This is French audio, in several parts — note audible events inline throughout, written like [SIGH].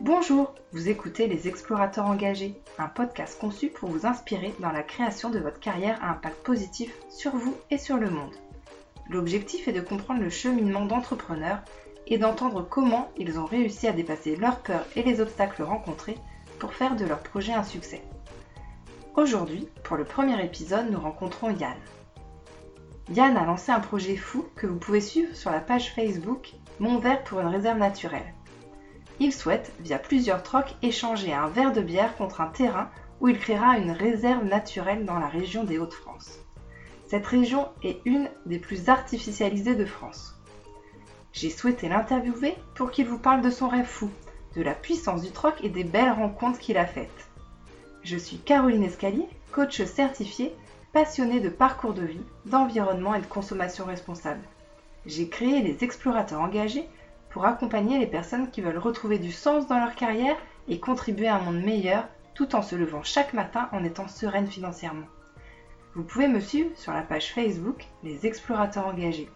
Bonjour, vous écoutez Les Explorateurs Engagés, un podcast conçu pour vous inspirer dans la création de votre carrière à impact positif sur vous et sur le monde. L'objectif est de comprendre le cheminement d'entrepreneurs et d'entendre comment ils ont réussi à dépasser leurs peurs et les obstacles rencontrés pour faire de leur projet un succès. Aujourd'hui, pour le premier épisode, nous rencontrons Yann. Yann a lancé un projet fou que vous pouvez suivre sur la page Facebook Mon verre pour une réserve naturelle. Il souhaite, via plusieurs trocs, échanger un verre de bière contre un terrain où il créera une réserve naturelle dans la région des Hauts-de-France. Cette région est une des plus artificialisées de France. J'ai souhaité l'interviewer pour qu'il vous parle de son rêve fou, de la puissance du troc et des belles rencontres qu'il a faites. Je suis Caroline Escalier, coach certifiée, passionnée de parcours de vie, d'environnement et de consommation responsable. J'ai créé les explorateurs engagés pour accompagner les personnes qui veulent retrouver du sens dans leur carrière et contribuer à un monde meilleur tout en se levant chaque matin en étant sereine financièrement. Vous pouvez me suivre sur la page Facebook Les Explorateurs Engagés.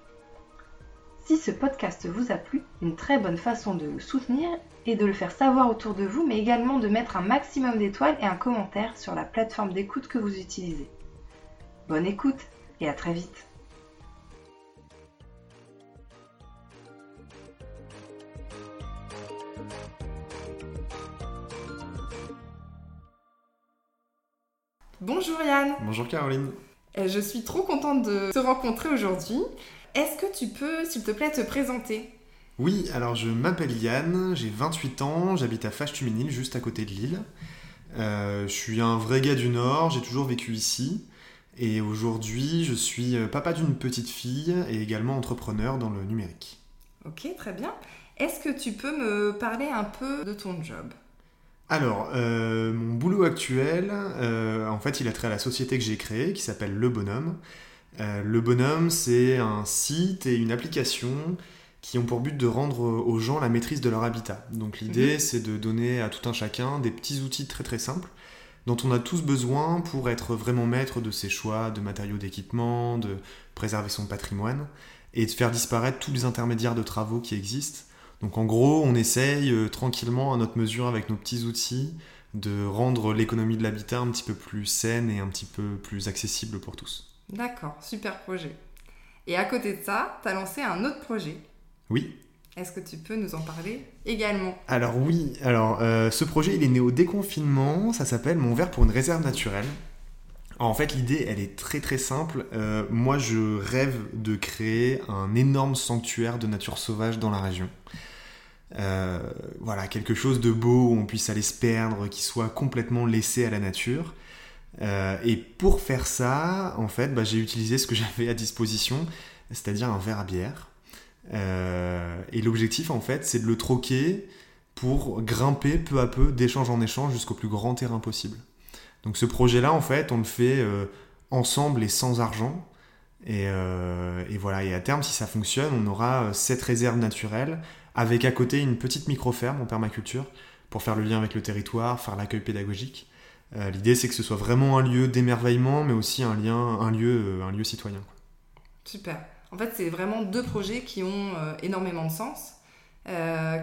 Si ce podcast vous a plu, une très bonne façon de le soutenir est de le faire savoir autour de vous, mais également de mettre un maximum d'étoiles et un commentaire sur la plateforme d'écoute que vous utilisez. Bonne écoute et à très vite. Bonjour Yann. Bonjour Caroline. Je suis trop contente de te rencontrer aujourd'hui. Est-ce que tu peux, s'il te plaît, te présenter? Oui, alors je m'appelle Yann, j'ai 28 ans, j'habite à Fâche-Tuménil, juste à côté de Lille. Euh, je suis un vrai gars du Nord, j'ai toujours vécu ici. Et aujourd'hui, je suis euh, papa d'une petite fille et également entrepreneur dans le numérique. Ok, très bien. Est-ce que tu peux me parler un peu de ton job? Alors, euh, mon boulot actuel, euh, en fait, il a trait à la société que j'ai créée, qui s'appelle Le Bonhomme. Euh, le Bonhomme, c'est un site et une application qui ont pour but de rendre aux gens la maîtrise de leur habitat. Donc l'idée, mhm. c'est de donner à tout un chacun des petits outils très très simples dont on a tous besoin pour être vraiment maître de ses choix de matériaux d'équipement, de préserver son patrimoine et de faire disparaître tous les intermédiaires de travaux qui existent donc en gros, on essaye euh, tranquillement à notre mesure avec nos petits outils de rendre l'économie de l'habitat un petit peu plus saine et un petit peu plus accessible pour tous. D'accord, super projet. Et à côté de ça, tu as lancé un autre projet. Oui. Est-ce que tu peux nous en parler également? Alors oui, alors euh, ce projet il est né au déconfinement, ça s'appelle Mon verre pour une réserve naturelle. en fait l'idée elle est très très simple. Euh, moi je rêve de créer un énorme sanctuaire de nature sauvage dans la région. Euh, voilà, quelque chose de beau où on puisse aller se perdre, qui soit complètement laissé à la nature. Et pour faire ça, en fait, bah, j'ai utilisé ce que [LAUGHS] j'avais à disposition, c'est-à-dire un verre à bière. Euh, et l'objectif, en fait, c'est de le troquer pour grimper peu à peu d'échange en échange jusqu'au plus grand terrain possible. Donc ce projet-là, en fait, on le fait ensemble et sans argent. Et, et, voilà, et à terme, si ça fonctionne, on aura cette réserve naturelle avec à côté une petite micro-ferme en permaculture pour faire le lien avec le territoire, faire l'accueil pédagogique. Euh, l'idée, c'est que ce soit vraiment un lieu d'émerveillement, mais aussi un, lien, un, lieu, euh, un lieu citoyen. Super. En fait, c'est vraiment deux projets qui ont euh, énormément de sens,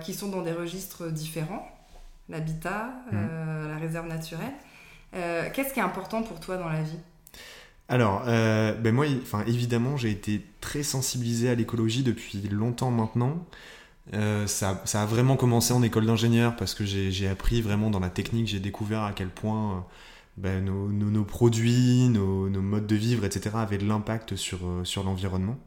qui sont dans des registres différents l'habitat, mmh. la réserve naturelle. Qu'est-ce qui est important pour toi dans la vie? Alors, ben moi, enfin, évidemment, j'ai été très sensibilisé à l'écologie depuis longtemps maintenant. Euh, ça, a vraiment commencé en école d'ingénieur parce que j'ai appris vraiment dans la technique, j'ai découvert à quel point euh, ben, nos, produits, nos, modes de vivre, etc. avaient de l'impact sur, euh, sur l'environnement.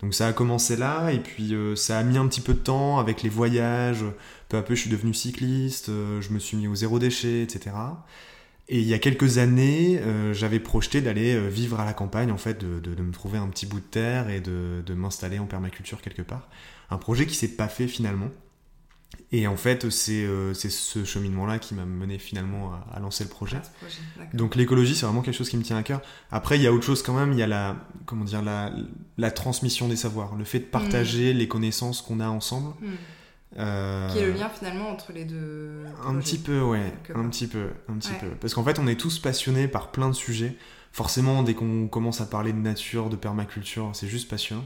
Donc ça a commencé là et puis ça a mis un petit peu de temps avec les voyages. Peu à peu, je suis devenu cycliste, je me suis mis au zéro déchet, etc. Et il y a quelques années, j'avais projeté d'aller vivre à la campagne, en fait, de, de, me trouver un petit bout de terre et de, de m'installer en permaculture quelque part un projet qui s'est pas fait finalement. Et en fait, c'est euh, ce cheminement-là qui m'a mené finalement à, lancer le projet. Donc l'écologie, c'est vraiment quelque chose qui me tient à cœur. Après, il y a autre chose quand même, il y a la, comment dire, la, la transmission des savoirs, le fait de partager mm. les connaissances qu'on a ensemble. Mm. Euh, qui est le lien finalement entre les deux. Un petit peu, ouais, un petit peu, un petit peu. Parce qu'en fait, on est tous passionnés par plein de sujets. Forcément, dès qu'on commence à parler de nature, de permaculture, c'est juste passionnant.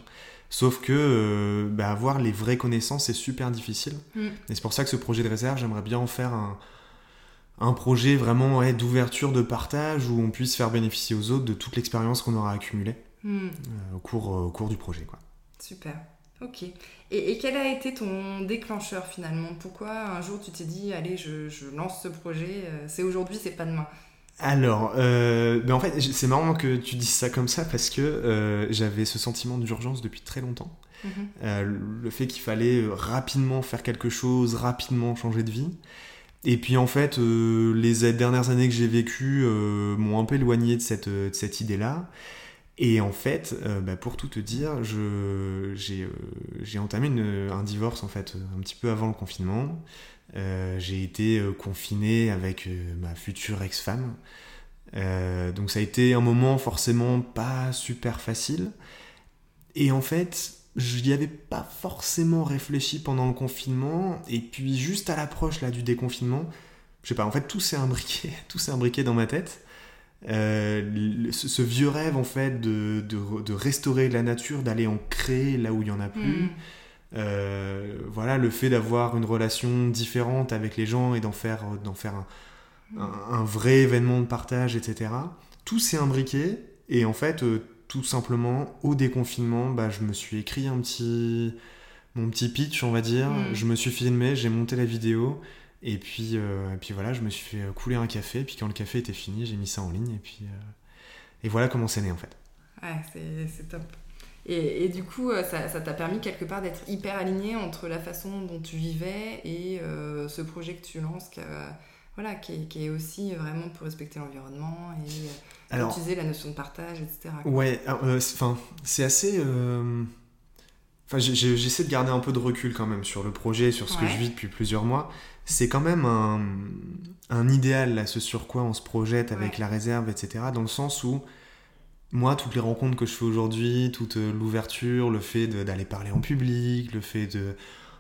Sauf que bah, avoir les vraies connaissances, c'est super difficile. Mm. Et c'est pour ça que ce projet de réserve, j'aimerais bien en faire un, un projet vraiment ouais, d'ouverture, de partage, où on puisse faire bénéficier aux autres de toute l'expérience qu'on aura accumulée Hmm. euh, au, cours, au cours du projet. Quoi. Super. Ok. Et, et quel a été ton déclencheur finalement? Pourquoi un jour tu t'es dit, allez, je, je lance ce projet, euh, c'est aujourd'hui, c'est pas demain? Alors, euh, ben en fait, c'est marrant que tu dises ça comme ça parce que euh, j'avais ce sentiment d'urgence depuis très longtemps. Mhm. Euh, le fait qu'il fallait euh, rapidement faire quelque chose, rapidement changer de vie. Et puis en fait, euh, les dernières années que j'ai vécues euh, m'ont un peu éloigné de cette, de cette idée-là. Et en fait, bah, pour tout te dire, j'ai euh, j'ai entamé une- un divorce en fait un petit peu avant le confinement. Euh, j'ai été euh, confiné avec euh, ma future ex-femme. Donc ça a été un moment forcément pas super facile. Et en fait, je n'y avais pas forcément réfléchi pendant le confinement. Et puis juste à l'approche là du déconfinement, je sais pas, en fait tout s'est imbriqué, [LAUGHS] tout s'est imbriqué dans ma tête. Ce, vieux rêve en fait de, de, de restaurer la nature, d'aller en créer là où il y en a plus. Hmm. Euh, voilà, le fait d'avoir une relation différente avec les gens et d'en faire, d'en faire un, un- un vrai événement de partage, etc. Tout s'est imbriqué et en fait, euh, tout simplement, au déconfinement, bah, je me suis écrit un petit, mon petit pitch, on va dire. Mhm. Je me suis filmé, j'ai monté la vidéo et puis, euh, et puis voilà, je me suis fait couler un café. Puis quand le café était fini, j'ai mis ça en ligne et puis euh, et voilà comment c'est né en fait. Ouais, c'est top. Et, et du coup, euh, ça t'a permis quelque part d'être hyper aligné entre la façon dont tu vivais et euh, ce projet que tu lances, qui, euh, voilà, qui, est, qui est aussi vraiment pour respecter l'environnement et euh, Alors, utiliser la notion de partage, etc. Ouais, euh, c'est- enfin, c'est assez. euh, Enfin, j'essaie de garder un peu de recul quand même sur le projet, sur ce que je vis depuis plusieurs mois. C'est quand même un, un idéal, là, ce sur quoi on se projette avec Ouais. la réserve, etc. Dans le sens où, moi, toutes les rencontres que je fais aujourd'hui, toute euh, l'ouverture, le fait d'aller parler en public, le fait de,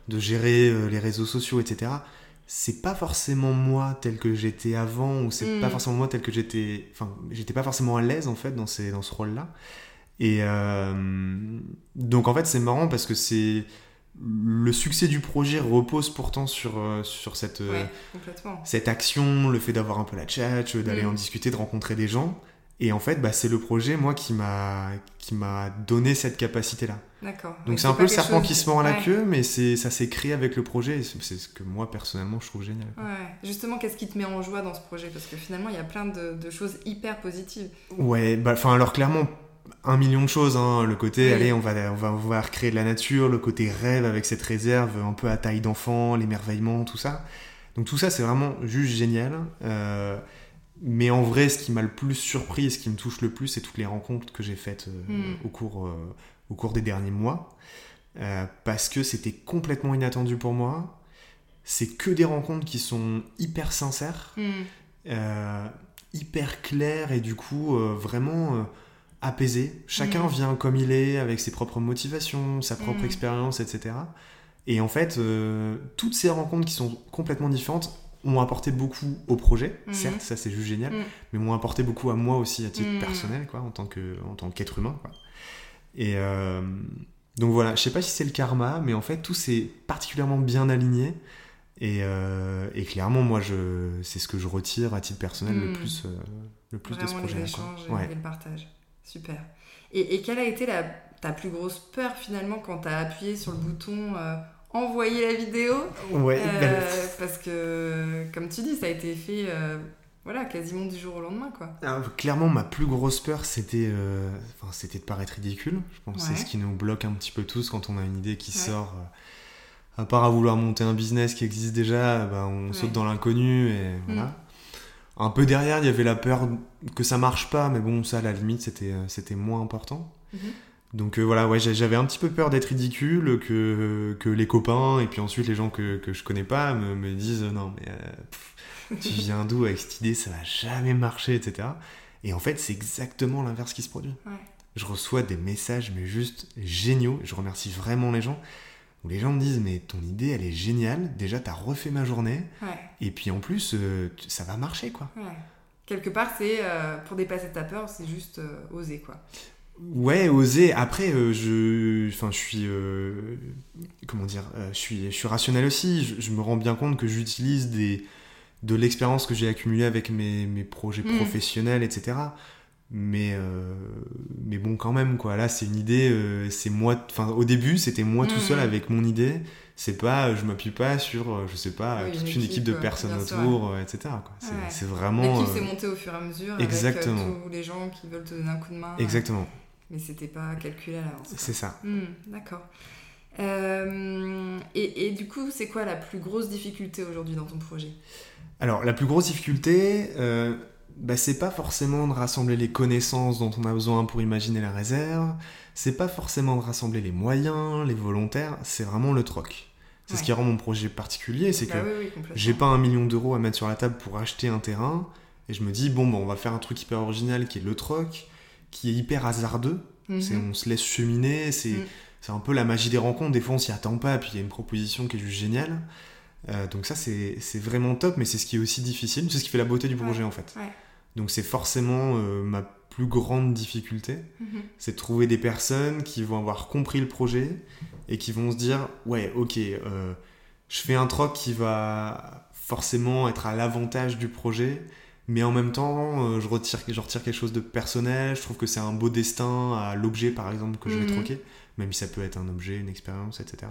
de gérer euh, les réseaux sociaux, etc., c'est pas forcément moi tel que j'étais avant, ou c'est Mm. pas forcément moi tel que j'étais. Enfin, j'étais pas forcément à l'aise, en fait, dans, ces, dans ce rôle-là. Et euh, donc, en fait, c'est marrant parce que c'est. Le succès du projet repose pourtant sur, sur cette, Ouais, cette action, le fait d'avoir un peu la tchatch, d'aller Mm. en discuter, de rencontrer des gens. Et en fait, bah, c'est le projet, moi, qui m'a qui m'a donné cette capacité-là. D'accord. Donc c'est un peu le serpent chose- qui se mord à la Ouais. queue, mais c'est ça s'est créé avec le projet. et C'est ce que moi, personnellement, je trouve génial. Ouais, justement, qu'est-ce qui te met en joie dans ce projet? Parce que finalement, il y a plein de, de choses hyper positives. Ouais, bah, enfin, alors clairement, un million de choses. hein. Le côté, Oui. allez, on va, on va voir créer de la nature, le côté rêve avec cette réserve un peu à taille d'enfant, l'émerveillement, tout ça. Donc tout ça, c'est vraiment juste génial. Euh, mais en vrai, ce qui m'a le plus surpris et ce qui me touche le plus, c'est toutes les rencontres que j'ai faites euh, Mm. au, cours, euh, au cours des derniers mois. Euh, parce que c'était complètement inattendu pour moi. C'est que des rencontres qui sont hyper sincères Hmm. hyper clair et du coup vraiment euh, apaisé. Chacun Mhm. vient comme il est, avec ses propres motivations, sa propre expérience, etc. Et en fait, toutes ces rencontres qui sont complètement différentes ont apporté beaucoup au projet, Mhm. certes, ça c'est juste génial, Mhm. mais m'ont apporté beaucoup à moi aussi à titre Mhm. personnel, quoi, en tant que en tant qu'être humain. Quoi. Et euh, donc voilà, je sais pas si c'est le karma, mais en fait tout s'est particulièrement bien aligné. Et, euh, et clairement, moi, je, c'est ce que je retire à titre personnel le plus, euh, le plus de ce quoi. échanges Ouais. et le partage. Super. Et, et quelle a été la, ta plus grosse peur finalement quand tu as appuyé sur le bouton envoyer la vidéo Ouais, Euh, ben, Parce que, comme tu dis, ça a été fait euh, voilà, quasiment du jour au lendemain. quoi. alors, clairement, ma plus grosse peur, c'était, euh, c'était de paraître ridicule. Je pense que c'est ce qui nous bloque un petit peu tous quand on a une idée qui Ouais. sort. euh, à part à vouloir monter un business qui existe déjà, bah, on Ouais. saute dans l'inconnu et voilà. Mm. Un peu derrière, il y avait la peur que ça marche pas, mais bon, ça, à la limite, c'était, moins important. Mhm. Donc euh, voilà, ouais, j'a- j'avais un petit peu peur d'être ridicule, que, que les copains et puis ensuite les gens que, que je connais pas me, me disent euh, non mais euh, pff, tu viens d'où avec cette idée, ça va jamais marcher, etc. Et en fait c'est exactement l'inverse qui se produit. Ouais. Je reçois des messages mais juste géniaux, je remercie vraiment les gens, où les gens me disent mais ton idée elle est géniale, déjà t'as refait ma journée, Ouais, et puis en plus euh, ça va marcher quoi. ouais. Quelque part, c'est pour dépasser ta peur, c'est juste oser. quoi. Ouais, oser. Après, euh, je, enfin, je suis, euh, comment dire, euh, je suis, je suis rationnel aussi. Je, je me rends bien compte que j'utilise des, de l'expérience que j'ai accumulée avec mes, mes projets Mm. professionnels, etc. Mais, euh, mais bon, quand même, quoi. Là, c'est une idée. c'est moi. Enfin, au début, c'était moi tout Mm. seul avec mon idée. C'est pas, je m'appuie pas sur, je sais pas, Oui, toute une équipe de personnes autour, etc. C'est Ouais. c'est vraiment. L'équipe s'est montée au fur et à mesure exactement. avec tous les gens qui veulent te donner un coup de main. Exactement. Mais c'était pas calculé à l'avance. C'est ça. Hmm, D'accord. Euh, et, et du coup, c'est quoi la plus grosse difficulté aujourd'hui dans ton projet? Alors, la plus grosse difficulté, euh, bah, c'est pas forcément de rassembler les connaissances dont on a besoin pour imaginer la réserve, c'est pas forcément de rassembler les moyens, les volontaires, c'est vraiment le troc. C'est ce qui rend mon projet particulier, c'est Bah que oui, oui, j'ai pas un million d'euros à mettre sur la table pour acheter un terrain, et je me dis, bon, bah, on va faire un truc hyper original qui est le troc, qui est hyper hasardeux, Mhm. on se laisse cheminer, c'est, Mm. c'est un peu la magie des rencontres, des fois on s'y attend pas, puis il y a une proposition qui est juste géniale. Euh, donc ça c'est, vraiment top, mais c'est ce qui est aussi difficile, c'est ce qui fait la beauté du projet en fait. ouais. Donc c'est forcément euh, ma plus grande difficulté, Mhm. c'est de trouver des personnes qui vont avoir compris le projet et qui vont se dire, ouais ok, euh, je fais un troc qui va forcément être à l'avantage du projet, mais en même temps, euh, je, retire, je retire quelque chose de personnel, je trouve que c'est un beau destin à l'objet par exemple que je vais Mhm. troquer, même si ça peut être un objet, une expérience, etc.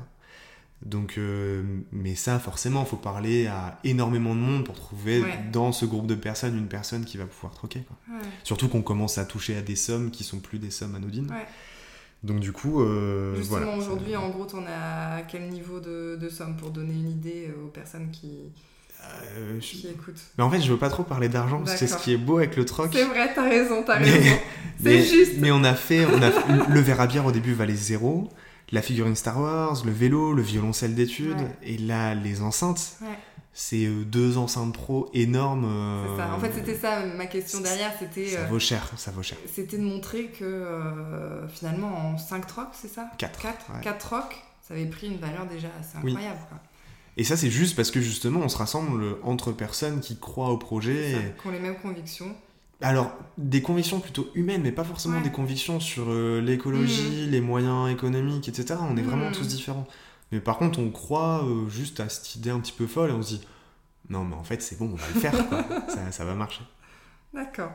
Donc, euh, mais ça, forcément, il faut parler à énormément de monde pour trouver Ouais. dans ce groupe de personnes une personne qui va pouvoir troquer. quoi. Ouais. Surtout qu'on commence à toucher à des sommes qui sont plus des sommes anodines. Ouais. Donc du coup, euh, Justement, voilà. aujourd'hui, en gros, t'en as à quel niveau de, de somme pour donner une idée aux personnes qui, Euh, je- Mais en fait, je veux pas trop parler d'argent, parce que c'est ce qui est beau avec le troc. C'est vrai, t'as raison, t'as raison. [LAUGHS] C'est juste. mais on a fait, on a fait- le verre à bière au début valait zéro, la figurine Star Wars, le vélo, le violoncelle d'études, Ouais. et là les enceintes, Ouais. c'est euh, deux enceintes pro énormes. euh, ça. En fait, c'était ça ma question derrière, c'était Ça euh, vaut cher, ça vaut cher. c'était de montrer que euh, finalement en 5 trocs, c'est ça? Quatre, 4 ouais. 4 trocs, ça avait pris une valeur déjà assez Oui. incroyable. quoi. Et ça, c'est juste parce que justement, on se rassemble entre personnes qui croient au projet. Ça, et- Qui ont les mêmes convictions. Alors, des convictions plutôt humaines, mais pas forcément Ouais. des convictions sur euh, l'écologie, les moyens économiques, etc. On est vraiment Mhm. tous différents. Mais par contre, on croit euh, juste à cette idée un petit peu folle et on se dit non, mais en fait, c'est bon, on va le faire, quoi. [LAUGHS] ça, ça va marcher. D'accord.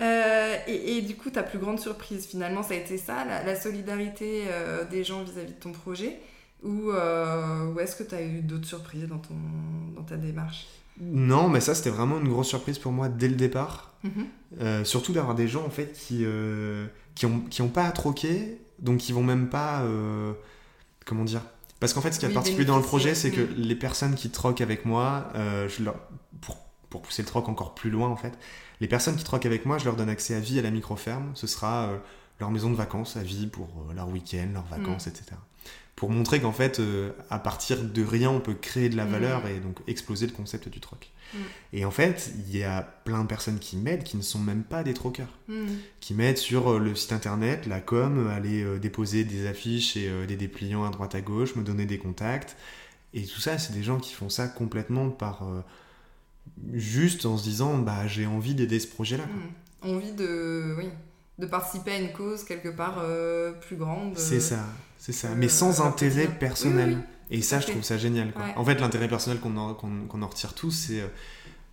Euh, et, et du coup, ta plus grande surprise, finalement, ça a été ça, la, la solidarité des gens vis-à-vis de ton projet Ou, euh, ou est-ce que tu as eu d'autres surprises dans, ton, dans ta démarche? Non, mais ça, c'était vraiment une grosse surprise pour moi dès le départ. Mhm. Euh, surtout d'avoir des gens, en fait, qui, euh, qui, qui ont pas à troquer, donc qui vont même pas. euh, comment dire? Parce qu'en fait, ce qui est Oui, particulier dans le projet, c'est que Mm. les personnes qui troquent avec moi, euh, je leur, pour, pour pousser le troc encore plus loin, en fait, les personnes qui troquent avec moi, je leur donne accès à vie à la micro-ferme. Ce sera euh, leur maison de vacances à vie pour euh, leur week-end, leurs vacances, etc. Pour montrer qu'en fait, euh, à partir de rien, on peut créer de la Mm. valeur et donc exploser le concept du troc. Mm. Et en fait, il y a plein de personnes qui m'aident qui ne sont même pas des troqueurs Mhm. qui mettent sur euh, le site internet, la com, aller euh, déposer des affiches et euh, des dépliants à droite à gauche, me donner des contacts. Et tout ça, c'est des gens qui font ça complètement par. juste en se disant, bah j'ai envie d'aider ce projet-là. Envie de, oui, de participer à une cause quelque part euh, plus grande. C'est euh, ça, c'est ça. Mais sans intérêt personnel. Oui, oui, Et ça, je trouve ça génial. Quoi. Ouais. En fait, l'intérêt personnel qu'on en, retire tous, c'est. euh,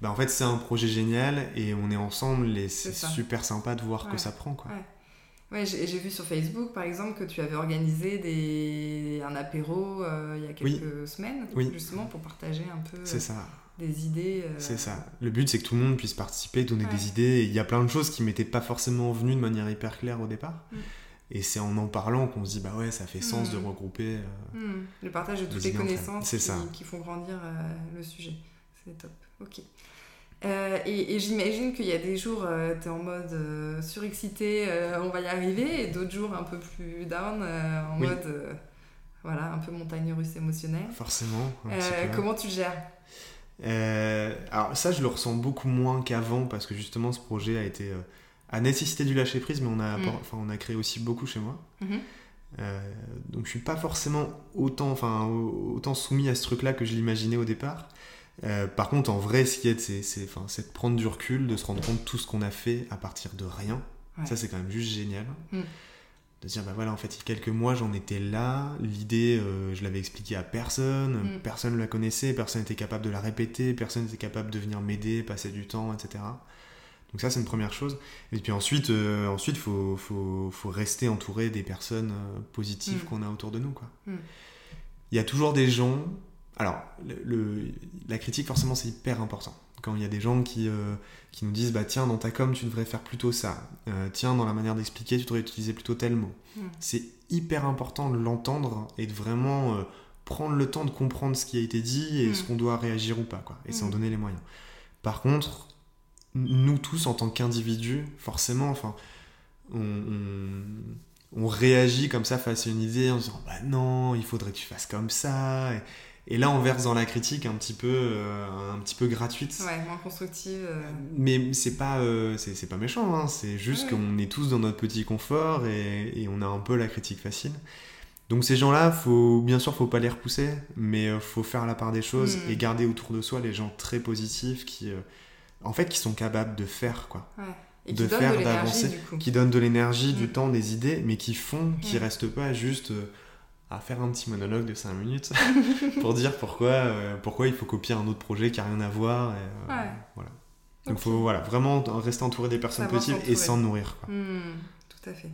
bah, en fait, c'est un projet génial et on est ensemble et c'est super sympa de voir Ouais. que ça prend. Quoi. Ouais, j'ai j'ai vu sur Facebook, par exemple, que tu avais organisé des... un apéro euh, il y a quelques Oui. semaines, Oui. justement, pour partager un peu C'est ça. Des idées. euh, C'est ça. Le but, c'est que tout le monde puisse participer, donner Ouais. des idées. Il y a plein de choses qui m'étaient pas forcément venues de manière hyper claire au départ. Mm. Et c'est en en parlant qu'on se dit, bah ouais, ça fait sens Mm. de regrouper. euh, hmm, le partage de toutes les connaissances C'est qui, ça. qui font grandir euh, le sujet. C'est top. Ok. Et et j'imagine qu'il y a des jours, tu es en mode surexcité, on va y arriver, et d'autres jours un peu plus down, en Oui. mode voilà, un peu montagne russe émotionnelle. Forcément. comment tu le gères? Euh, alors ça, je le ressens beaucoup moins qu'avant parce que justement, ce projet a été euh, a nécessité du lâcher prise, mais on a, Mm. enfin, on a créé aussi beaucoup chez moi. Mhm. Euh, donc je suis pas forcément autant, enfin, au- autant soumis à ce truc-là que je l'imaginais au départ. Par contre, en vrai, ce qui est, c'est, c'est, c'est de prendre du recul, de se rendre compte de tout ce qu'on a fait à partir de rien. Ça, c'est quand même juste génial. Mm. De dire, bah voilà, en fait, il y a quelques mois, j'en étais là. L'idée, euh, je l'avais expliquée à personne. Mm. Personne ne la connaissait. Personne n'était capable de la répéter. Personne n'était capable de venir m'aider, passer du temps, etc. Donc ça, c'est une première chose. Et puis ensuite, euh, ensuite, faut, faut, faut rester entouré des personnes euh, positives Mm. qu'on a autour de nous, quoi. Mm. Il y a toujours des gens. Alors, le, le- la critique, forcément, c'est hyper important. Quand il y a des gens qui, euh, qui nous disent, bah tiens, dans ta com, tu devrais faire plutôt ça. Euh, tiens, dans la manière d'expliquer, tu devrais utiliser plutôt tel mot. Mm. C'est hyper important de l'entendre et de vraiment euh, prendre le temps de comprendre ce qui a été dit et Mm. ce qu'on doit réagir ou pas, quoi. Et s'en Mm. donner les moyens. Par contre, nous tous, en tant qu'individus, forcément, enfin, on, on- on réagit comme ça face à une idée en disant bah non, il faudrait que tu fasses comme ça. Et, et là, on verse dans la critique un petit peu, euh, un petit peu gratuite. Ouais, moins constructive. euh. Mais c'est pas, euh, c'est pas méchant, hein. c'est juste qu'on est tous dans notre petit confort et, et on a un peu la critique facile. Donc ces gens-là, faut bien sûr, faut pas les repousser, mais faut faire la part des choses Mm. et garder autour de soi les gens très positifs qui, en fait, qui sont capables de faire quoi, Ouais. Et De faire, d'avancer, qui donnent de l'énergie, du Mm. temps, des idées, mais qui font, qui Mm. restent pas juste à faire un petit monologue de 5 minutes [LAUGHS] pour dire pourquoi, euh, pourquoi il faut copier un autre projet qui a rien à voir. Et, euh, Ouais. Voilà. Donc Ok. faut voilà, vraiment rester entouré des personnes Savoir positives et s'en nourrir. Quoi. Hmm, tout à fait.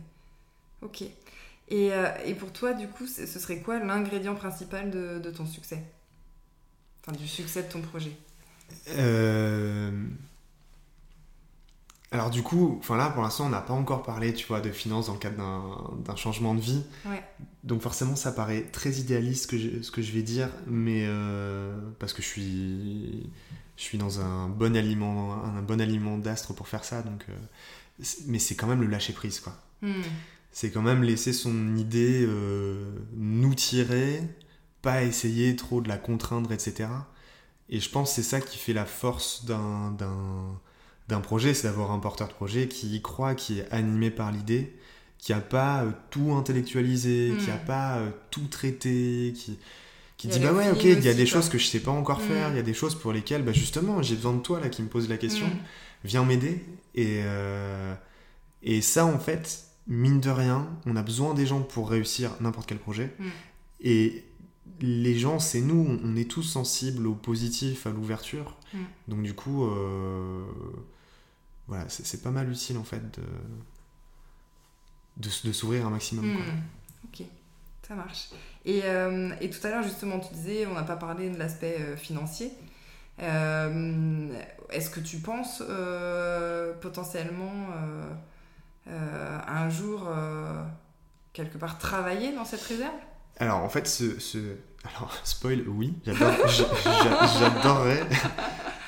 Ok. Et, euh, et pour toi, du coup, ce serait quoi l'ingrédient principal de, de ton succès? Enfin, du succès de ton projet? Alors du coup, enfin là pour l'instant on n'a pas encore parlé, tu vois, de finances dans le cadre d'un- changement de vie. Ouais. Donc forcément ça paraît très idéaliste ce que je, ce que je vais dire, mais euh, parce que je suis, je suis dans un bon aliment, un bon aliment d'astre pour faire ça, donc. euh, mais c'est quand même le lâcher prise quoi. Hmm, c'est quand même laisser son idée euh, nous tirer, pas essayer trop de la contraindre, etc. Et je pense que c'est ça qui fait la force d'un, d'un, projet, c'est d'avoir un porteur de projet qui y croit, qui est animé par l'idée, qui a pas euh, tout intellectualisé, Mm. qui a pas euh, tout traité, qui, qui dit bah ouais ok, il y a des choses que je sais pas encore faire, Mm. il y a des choses pour lesquelles bah justement j'ai besoin de toi là qui me pose la question hmm, viens m'aider. Et, euh, et ça, en fait, mine de rien, on a besoin des gens pour réussir n'importe quel projet. Et les gens, c'est nous, on- est tous sensibles au positif, à l'ouverture. Donc du coup, euh, voilà, c'est pas mal utile en fait de, de, s'ouvrir un maximum. quoi. hmm. Ok, ça marche. Et, euh, et tout à l'heure, justement, tu disais, on n'a pas parlé de l'aspect euh, financier. Euh, Est-ce que tu penses potentiellement un jour, quelque part, travailler dans cette réserve? Alors en fait, ce, ce... Alors, [LAUGHS] spoil, oui, j'adorerais.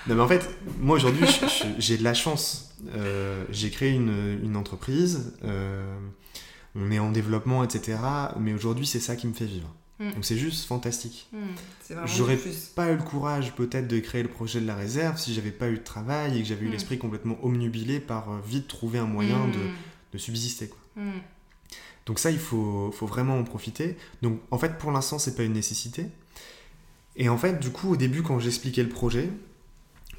Non mais en fait, moi aujourd'hui, j'ai de la chance. Euh, j'ai créé une, une entreprise, euh, on est en développement, etc. Mais aujourd'hui, c'est ça qui me fait vivre. Mm. Donc c'est juste fantastique. Vraiment J'aurais. Pas eu le courage peut-être de créer le projet de la réserve si j'avais pas eu de travail et que j'avais eu Mm. l'esprit complètement omnubilé par euh, vite trouver un moyen de, de subsister. Quoi. Donc ça, il faut, faut vraiment en profiter. Donc en fait, pour l'instant, c'est pas une nécessité. Et en fait, du coup, au début, quand j'expliquais le projet,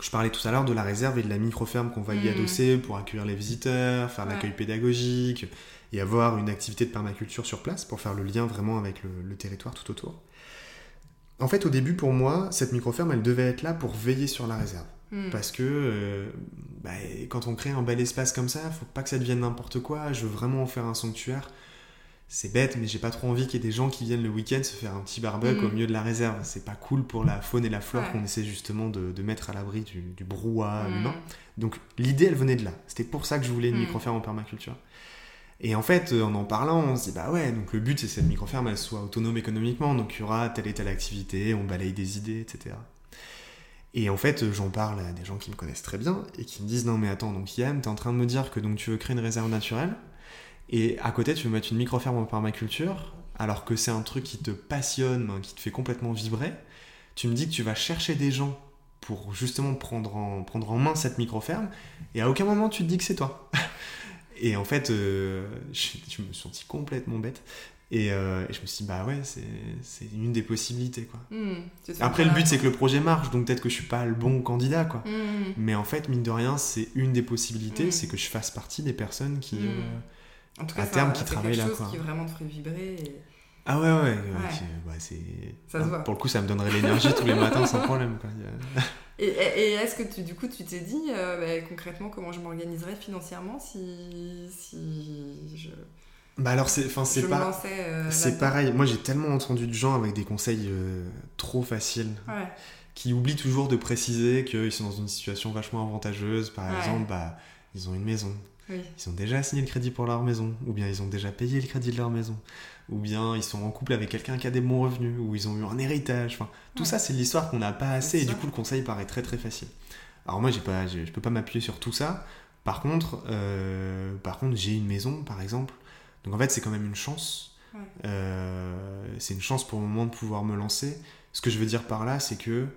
je parlais tout à l'heure de la réserve et de la micro-ferme qu'on va y Mhm. adosser pour accueillir les visiteurs, faire Ouais. l'accueil pédagogique et avoir une activité de permaculture sur place pour faire le lien vraiment avec le, le territoire tout autour. En fait, au début, pour moi, cette micro-ferme, elle devait être là pour veiller sur la réserve. hmm. Parce que euh, bah, quand on crée un bel espace comme ça, faut pas que ça devienne n'importe quoi. Je veux vraiment en faire un sanctuaire. C'est bête, mais j'ai pas trop envie qu'il y ait des gens qui viennent le week-end se faire un petit barbecue au milieu de la réserve. C'est pas cool pour la faune et la flore Ouais. qu'on essaie justement de, de mettre à l'abri du, du brouhaha humain. Donc l'idée, elle venait de là. C'était pour ça que je voulais une Mhm. micro-ferme en permaculture. Et en fait, euh, en en parlant, on se dit bah ouais, donc le but c'est que cette micro-ferme elle soit autonome économiquement, donc il y aura telle et telle activité, on balaye des idées, etc. Et en fait, euh, j'en parle à des gens qui me connaissent très bien et qui me disent non mais attends, donc Yann, t'es en train de me dire que donc tu veux créer une réserve naturelle? Et à côté tu veux mettre une micro-ferme en permaculture alors que c'est un truc qui te passionne, ben, qui te fait complètement vibrer. Tu me dis que tu vas chercher des gens pour justement prendre en, prendre en main cette micro-ferme et à aucun moment tu te dis que c'est toi. [LAUGHS] Et en fait, euh, je, je me suis senti complètement bête. Et, euh, et je me suis dit, bah ouais, c'est une des possibilités, quoi. Hmm, Après, le but, c'est que le projet marche, donc peut-être que je suis pas le bon candidat, quoi. Hmm. Mais en fait, mine de rien, c'est une des possibilités, Mm. c'est que je fasse partie des personnes qui... Euh, En tout cas, à terme, qui c'est travaillent quelque là, chose quoi. qui vraiment te ferait vibrer. et- Ah ouais, ouais, ouais, c'est- bah, c'est... Ça se voit. Pour le coup, ça me donnerait l'énergie tous les matins sans problème, quoi. Et, et- est-ce que tu, du coup, tu t'es dit euh, bah, concrètement comment je m'organiserais financièrement si, si je, Bah alors, c'est, enfin, c'est pas... euh, C'est pareil, moi j'ai tellement entendu de gens avec des conseils euh, trop faciles Ouais. qui oublient toujours de préciser qu'ils sont dans une situation vachement avantageuse. Par Ouais. exemple, bah, ils ont une maison, Oui. ils ont déjà signé le crédit pour leur maison, ou bien ils ont déjà payé le crédit de leur maison, ou bien ils sont en couple avec quelqu'un qui a des bons revenus, ou ils ont eu un héritage. Enfin, tout Ouais. ça c'est l'histoire qu'on n'a pas assez, et du coup le conseil paraît très très facile. Alors moi j'ai pas, je peux pas m'appuyer sur tout ça. Par contre, euh, par contre j'ai une maison par exemple, donc en fait c'est quand même une chance. Ouais. Euh, c'est une chance pour le moment de pouvoir me lancer. Ce que je veux dire par là, c'est que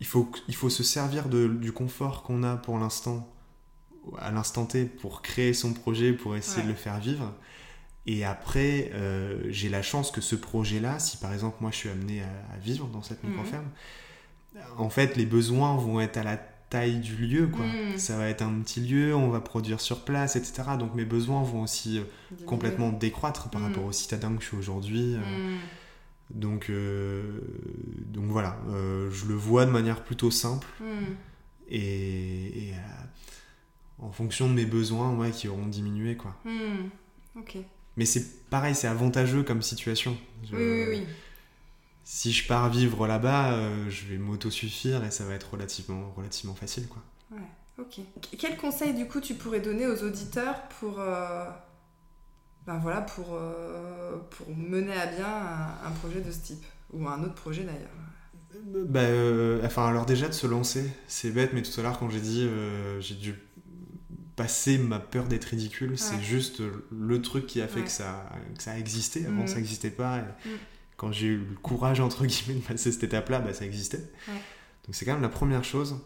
il faut, il faut se servir de, du confort qu'on a pour l'instant, à l'instant T, pour créer son projet, pour essayer Ouais. de le faire vivre. Et après, euh, j'ai la chance que ce projet-là, si par exemple moi je suis amené à, à vivre dans cette Mhm. micro-ferme, en fait les besoins vont être à la taille du lieu. Quoi. Mhm. Ça va être un petit lieu, on va produire sur place, etc. Donc mes besoins vont aussi euh, Diminuer. complètement décroître par Mm. rapport au citadin que je suis aujourd'hui. euh, donc, euh, donc voilà, je le vois de manière plutôt simple et, et, en fonction de mes besoins ouais, qui auront diminué. Quoi. Hmm. Ok. Mais c'est pareil, c'est avantageux comme situation. Je- Oui, oui, oui. Si je pars vivre là-bas, euh, je vais m'autosuffire et ça va être relativement, relativement facile. Quoi. Ok. Quel conseil du coup tu pourrais donner aux auditeurs pour, euh, ben voilà, pour, euh, pour mener à bien un, un projet de ce type? Ou un autre projet d'ailleurs Bah, euh, enfin, alors déjà de se lancer, c'est bête, mais tout à l'heure quand j'ai dit euh, j'ai dû passer ma peur d'être ridicule, c'est juste le truc qui a fait Ouais. que, ça, que ça a existé. Avant, Mhm. ça n'existait pas. et Mhm. Quand j'ai eu le courage, entre guillemets, de passer cette étape-là, bah, ça existait. Ouais. Donc c'est quand même la première chose.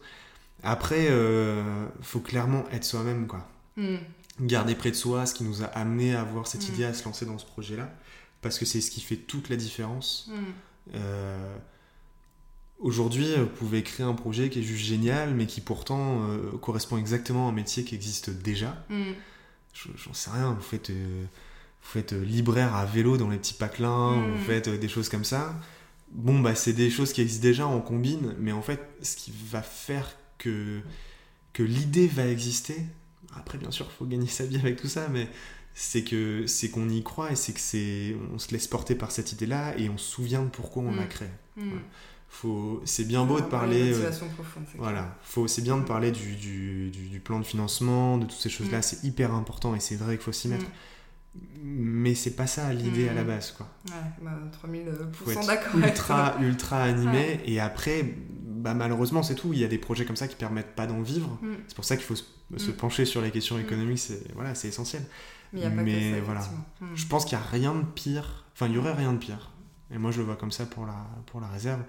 Après, euh, faut clairement être soi-même, quoi. Hmm. Garder près de soi ce qui nous a amené à avoir cette idée, à se lancer dans ce projet-là. Parce que c'est ce qui fait toute la différence. Euh, Aujourd'hui, vous pouvez créer un projet qui est juste génial, mais qui pourtant euh, correspond exactement à un métier qui existe déjà. Je- J'en sais rien, vous faites, euh, vous faites euh, libraire à vélo dans les petits patelins, Mm. vous faites euh, des choses comme ça. Bon, bah, c'est des choses qui existent déjà, on combine, mais en fait, ce qui va faire que, que l'idée va exister, après, bien sûr, il faut gagner sa vie avec tout ça, mais c'est que c'est qu'on y croit et c'est que c'est on se laisse porter par cette idée-là et on se souvient de pourquoi on Mm. l'a créée. Hmm. Faut, c'est bien beau de Avoir parler. Euh, voilà, faut, c'est bien de parler du, du, du- du plan de financement, de toutes ces choses-là, Mm. c'est hyper important et c'est vrai qu'il faut s'y mettre. Hmm. Mais c'est pas ça l'idée à la Mm. base, quoi. Ouais, bah, 3000% Faut être d'accord ultra, ultra animé et après, bah, malheureusement, c'est tout. Il y a des projets comme ça qui permettent pas d'en vivre. Hmm. C'est pour ça qu'il faut se, se Mm. pencher sur les questions Mm. économiques, c'est voilà, c'est essentiel. Mais il n'y a pas Mais que ça, voilà. Je pense qu'il n'y a rien de pire, enfin, il y aurait rien de pire, et moi je le vois comme ça pour la, pour la réserve,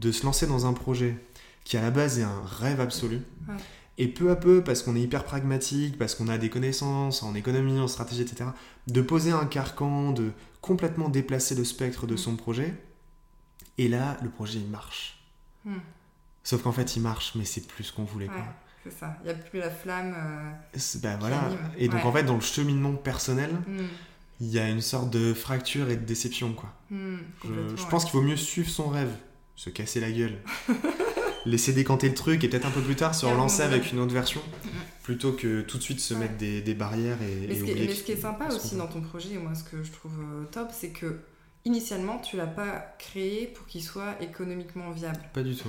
de se lancer dans un projet qui à la base est un rêve absolu. Ouais. Et peu à peu, parce qu'on est hyper pragmatique, parce qu'on a des connaissances en économie, en stratégie, etc., de poser un carcan, de complètement déplacer le spectre de Mm. son projet. Et là, le projet, il marche. Hmm. Sauf qu'en fait, il marche, mais c'est plus ce qu'on voulait. Ouais, c'est ça. Il n'y a plus la flamme. euh, bah, voilà. anime. Et donc, Ouais. en fait, dans le cheminement personnel, hmm, il y a une sorte de fracture et de déception. quoi. Je, ouais. pense qu'il vaut mieux suivre son rêve, se casser la gueule, [LAUGHS] laisser décanter le truc et peut-être un peu plus tard se relancer avec une autre version, plutôt que tout de suite se Ouais. mettre des, des barrières et, Mais et ce, qui mais ce qui est sympa aussi dans ton projet, et moi ce que je trouve euh, top, c'est que initialement tu l'as pas créé pour qu'il soit économiquement viable. Pas du tout.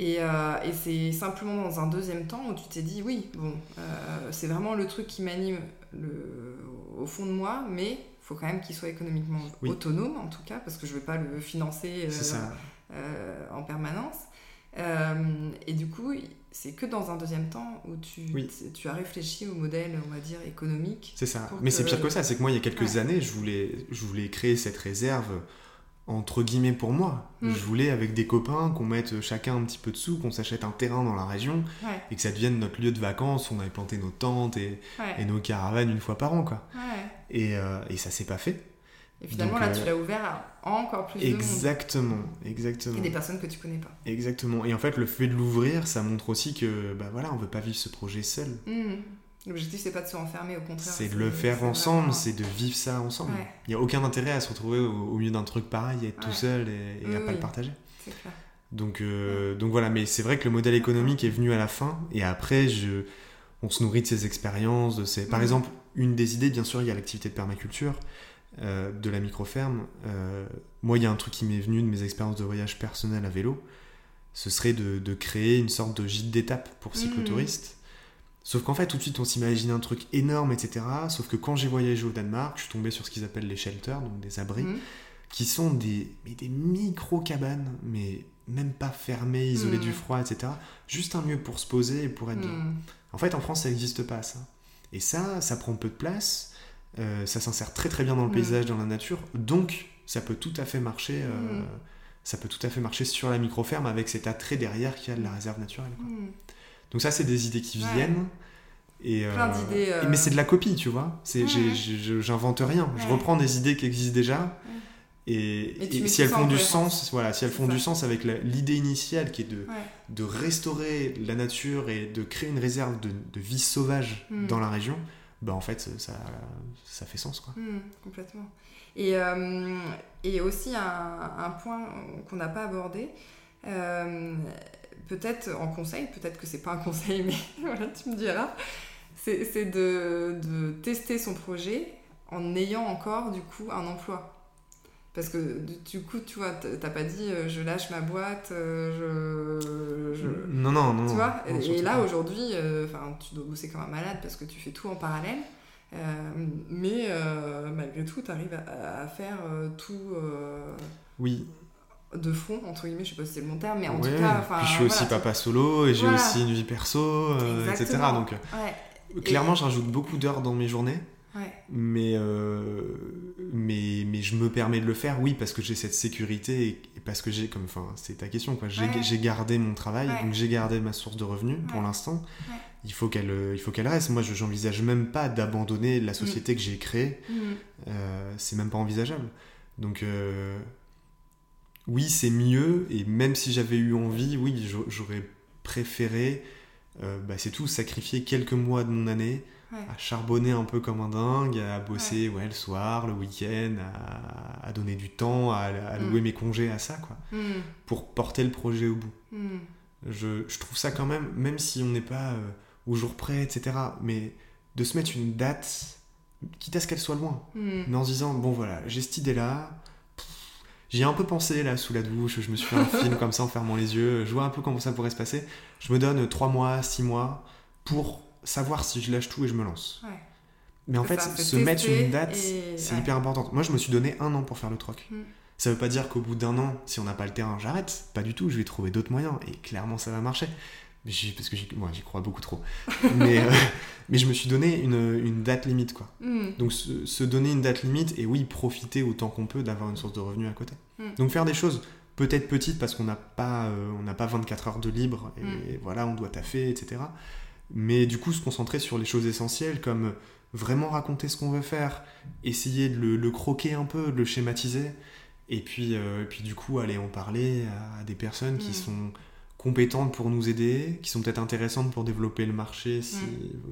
Et, euh, et c'est simplement dans un deuxième temps où tu t'es dit oui, bon, euh, c'est vraiment le truc qui m'anime le- au fond de moi, mais faut quand même qu'il soit économiquement Oui. autonome en tout cas, parce que je vais pas le financer C'est ça. euh, en permanence. Euh, et du coup, c'est que dans un deuxième temps où tu, Oui. tu as réfléchi au modèle, on va dire, économique. C'est ça. Mais c'est pire que ça, c'est que moi, il y a quelques Ouais. années, je voulais, je voulais créer cette réserve entre guillemets pour moi. Mm. Je voulais avec des copains qu'on mette chacun un petit peu de sous, qu'on s'achète un terrain dans la région Ouais, et que ça devienne notre lieu de vacances où on avait planté nos tentes et, ouais, et nos caravanes une fois par an, quoi. Et, euh, et ça s'est pas fait. Et finalement, Donc, là, euh, tu l'as ouvert à encore plus de monde. Exactement, exactement. Et des personnes que tu connais pas. Exactement. Et en fait, le fait de l'ouvrir, ça montre aussi que, bah voilà, on veut pas vivre ce projet seul. Mhm. L'objectif, c'est pas de se renfermer, au contraire. C'est de le faire ensemble, c'est de vivre ça ensemble. Ouais. Il n'y a aucun intérêt à se retrouver au, au milieu d'un truc pareil, et être tout Ouais. seul et, et à Oui, pas le partager. C'est clair. Donc, euh, donc voilà, mais c'est vrai que le modèle économique est venu à la fin, et après, je, on se nourrit de ces expériences. De ces... Par Mhm. exemple, une des idées, bien sûr, il y a l'activité de permaculture, euh, de la microferme. Euh, moi, il y a un truc qui m'est venu de mes expériences de voyage personnel à vélo, ce serait de, de créer une sorte de gîte d'étape pour Mhm. cyclotouristes. Sauf qu'en fait, tout de suite, on s'imagine un truc énorme, etc. Sauf que quand j'ai voyagé au Danemark, je suis tombé sur ce qu'ils appellent les shelters, donc des abris Mhm. qui sont des, mais des micro-cabanes, mais même pas fermées, isolées Mm. du froid, etc. Juste un lieu pour se poser et pour être bien. En fait, en France, ça n'existe pas, ça. Et ça, ça prend peu de place, euh, ça s'insère très très bien dans le Mm. paysage, dans la nature, donc ça peut tout à fait marcher. euh, Mm. Ça peut tout à fait marcher sur la micro-ferme avec cet attrait derrière qu'il y a de la réserve naturelle. quoi. Mhm. Donc ça, c'est des idées qui Ouais. viennent. Et, Plein d'idées, euh, et- Mais c'est de la copie, tu vois. C'est, ouais. je- j'invente rien. Je reprends des idées qui existent déjà. Et, si elles font du sens, voilà, si elles font ça. du sens avec l'idée initiale qui est de, Ouais. de restaurer la nature et de créer une réserve de, de vie sauvage Mm. dans la région, bah en fait ça, ça fait sens quoi. Mhm, complètement. Et, euh, et aussi un, un point qu'on n'a pas abordé, euh, peut-être en conseil, peut-être que c'est pas un [LAUGHS] conseil, mais voilà, tu me diras, c'est de, de tester son projet en ayant encore du coup un emploi. Parce que du, coup, tu vois, t'as pas dit euh, je lâche ma boîte, euh, je, je- Non non non. tu vois non, et, et là aujourd'hui euh, enfin tu dois bosser comme un malade parce que tu fais tout en parallèle mais malgré tout tu arrives à, à faire tout oui. de front entre guillemets je sais pas si c'est le bon terme mais en Ouais, tout cas Puis je suis aussi papa solo et j'ai Voilà. aussi une vie perso, euh, etc. Donc ouais clairement je rajoute beaucoup d'heures dans mes journées. Ouais Mais, euh, mais, mais je me permets de le faire, oui, parce que j'ai cette sécurité et, et parce que j'ai, comme, enfin, c'est ta question, quoi. J'ai, Ouais. gardé mon travail, Ouais. donc j'ai gardé ma source de revenus pour l'instant. Il faut qu'elle, il faut qu'elle reste. Moi, je, j'envisage même pas d'abandonner la société que j'ai créée. Mhm. Euh, c'est même pas envisageable. Donc, euh, oui, c'est mieux. Et même si j'avais eu envie, oui, j'a- j'aurais préféré, bah, c'est tout, sacrifier quelques mois de mon année Ouais. à charbonner un peu comme un dingue, à bosser ouais. le soir, le week-end, à, à donner du temps, à, à louer Mm. mes congés à ça, quoi, Mhm. pour porter le projet au bout. Mhm. Je, je trouve ça quand même, même si on n'est pas euh, au jour près, etc., mais de se mettre une date, quitte à ce qu'elle soit loin, mais en se disant, bon voilà, j'ai cette idée-là, j'y ai un peu pensé là sous la douche, je me suis fait un film [LAUGHS] comme ça en fermant les yeux, je vois un peu comment ça pourrait se passer, je me donne 3 mois, 6 mois pour savoir si je lâche tout et je me lance. Ouais. Mais en fait, ça, se mettre une date, et- c'est ouais. hyper important. Moi, je me suis donné un an pour faire le troc. Mm. Ça veut pas dire qu'au bout d'un an, si on n'a pas le terrain, j'arrête. Pas du tout, je vais trouver d'autres moyens. Et clairement, ça va marcher. Parce que moi, j'y crois beaucoup trop. [LAUGHS] mais, euh, mais je me suis donné une, une date limite, quoi. Mhm. Donc se, se donner une date limite et oui, profiter autant qu'on peut d'avoir une source de revenus à côté. Mm. Donc faire des choses peut-être petites parce qu'on n'a pas, euh, on n'a pas 24 heures de libre et, Mm. voilà, on doit taffer, etc. Mais du coup, se concentrer sur les choses essentielles comme vraiment raconter ce qu'on veut faire, essayer de le, le croquer un peu, de le schématiser et puis, euh, et puis du coup aller en parler à des personnes qui Mm. sont compétentes pour nous aider, qui sont peut-être intéressantes pour développer le marché si,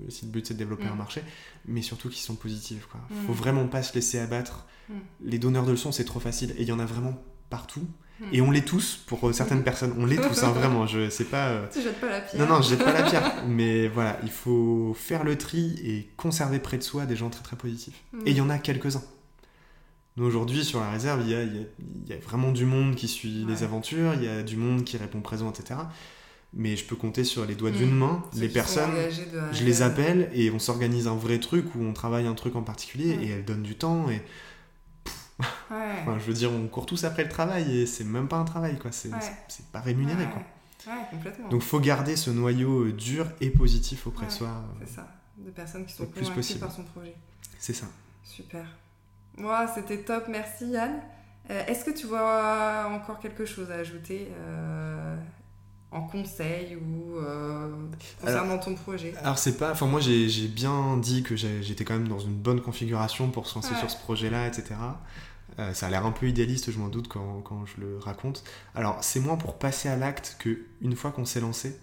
si le but c'est de développer Mm. un marché, mais surtout qui sont positives. Quoi. Mm. Faut vraiment pas se laisser abattre. Mm. Les donneurs de leçons c'est trop facile et il y en a vraiment partout. Mm. Et on l'est tous pour euh, certaines [LAUGHS] personnes. On l'est tous, hein, vraiment. Je sais pas. euh, tu jettes pas la pierre Non, non, je jette pas la pierre. [LAUGHS] Mais voilà, il faut faire le tri et conserver près de soi des gens très très positifs. Mm. Et il y en a quelques-uns. Nous, aujourd'hui, sur la réserve, il y a, y a- il y a vraiment du monde qui suit les aventures, il y a du monde qui répond présent, etc. Mais je peux compter sur les doigts d'une main. Ceux les personnes, je les appelle et on s'organise un vrai truc où on travaille un truc en particulier et elles donnent du temps. Et ouais enfin, je veux dire, on court tous après le travail et c'est même pas un travail, quoi. C'est Ouais. pas rémunéré, ouais. quoi. ouais complètement Donc, faut garder ce noyau euh, dur et positif auprès de soi. euh, C'est ça, de personnes qui sont plus possible. par son projet. C'est ça. Super. Moi, c'était top, merci Yann. Euh, Est-ce que tu vois encore quelque chose à ajouter euh, en conseil ou euh, concernant ton projet Alors c'est pas, enfin moi j'ai bien dit que j'étais quand même dans une bonne configuration pour se lancer Ouais. sur ce projet-là, etc. Euh, ça a l'air un peu idéaliste, je m'en doute, quand, quand, je le raconte. Alors, c'est moins pour passer à l'acte que une fois qu'on s'est lancé,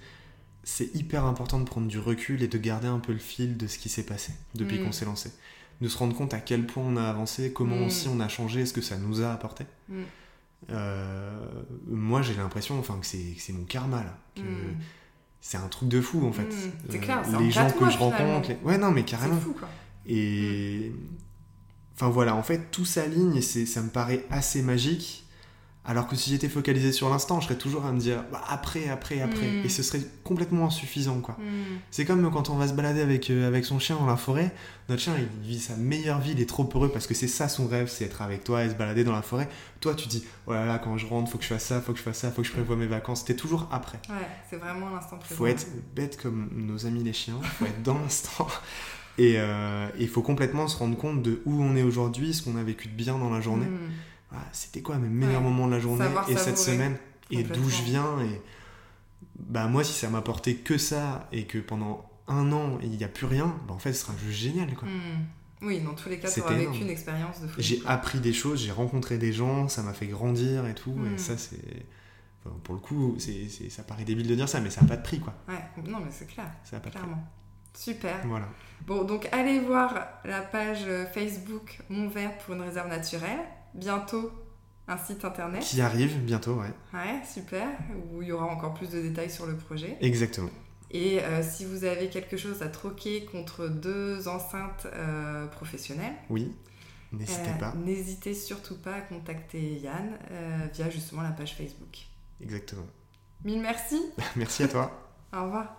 c'est hyper important de prendre du recul et de garder un peu le fil de ce qui s'est passé depuis Mm. qu'on s'est lancé. De se rendre compte à quel point on a avancé, comment Mm. aussi on a changé, ce que ça nous a apporté. Mm. Euh, moi, j'ai l'impression enfin, que c'est mon karma, là. Que Mm. C'est un truc de fou, en fait. Mm. C'est Euh, les gens que je rencontre. les- Ouais, non, mais carrément. fou, quoi. Et. Enfin voilà, en fait, tout s'aligne et ça me paraît assez magique. Alors que si j'étais focalisé sur l'instant, je serais toujours à me dire bah, après, après, après. Mm. Et ce serait complètement insuffisant, quoi. Mm. C'est comme quand on va se balader avec, euh, avec son chien dans la forêt. Notre chien, il vit sa meilleure vie, il est trop heureux parce que c'est ça son rêve, c'est être avec toi et se balader dans la forêt. Toi, tu dis, oh là là, quand je rentre, faut que je fasse ça, faut que je fasse ça, faut que je prévoie mes vacances. T'es toujours après. Ouais, c'est vraiment l'instant présent. Faut être bête comme nos amis les chiens, faut être dans l'instant. Et euh, il faut complètement se rendre compte de où on est aujourd'hui, ce qu'on a vécu de bien dans la journée. Mm. Voilà, C'était quoi mes meilleurs Ouais. moments de la journée Savoir et cette semaine et d'où je viens. Et bah moi, si ça m'apportait que ça et que pendant un an il n'y a plus rien, bah en fait, ce sera juste génial. Quoi. Mm. Oui, dans tous les cas, tu C'était auras vécu une expérience de folie. J'ai appris des choses, j'ai rencontré des gens, ça m'a fait grandir et tout. Et ça, c'est. enfin, pour le coup, c'est, ça paraît débile de dire ça, mais ça n'a pas de prix, quoi. Ouais, non, mais c'est clair, Ça n'a pas de prix. clairement. Super. Voilà. Bon, donc allez voir la page euh, Facebook Mon verre pour une réserve naturelle. Bientôt, un site internet. Qui arrive bientôt, ouais. Ouais, super. Où il y aura encore plus de détails sur le projet. Exactement. Et euh, si vous avez quelque chose à troquer contre deux enceintes euh, professionnelles, Oui. N'hésitez euh, pas. n'hésitez surtout pas à contacter Yann via justement la page Facebook. Exactement. Mille merci. [LAUGHS] Merci à toi. Au revoir.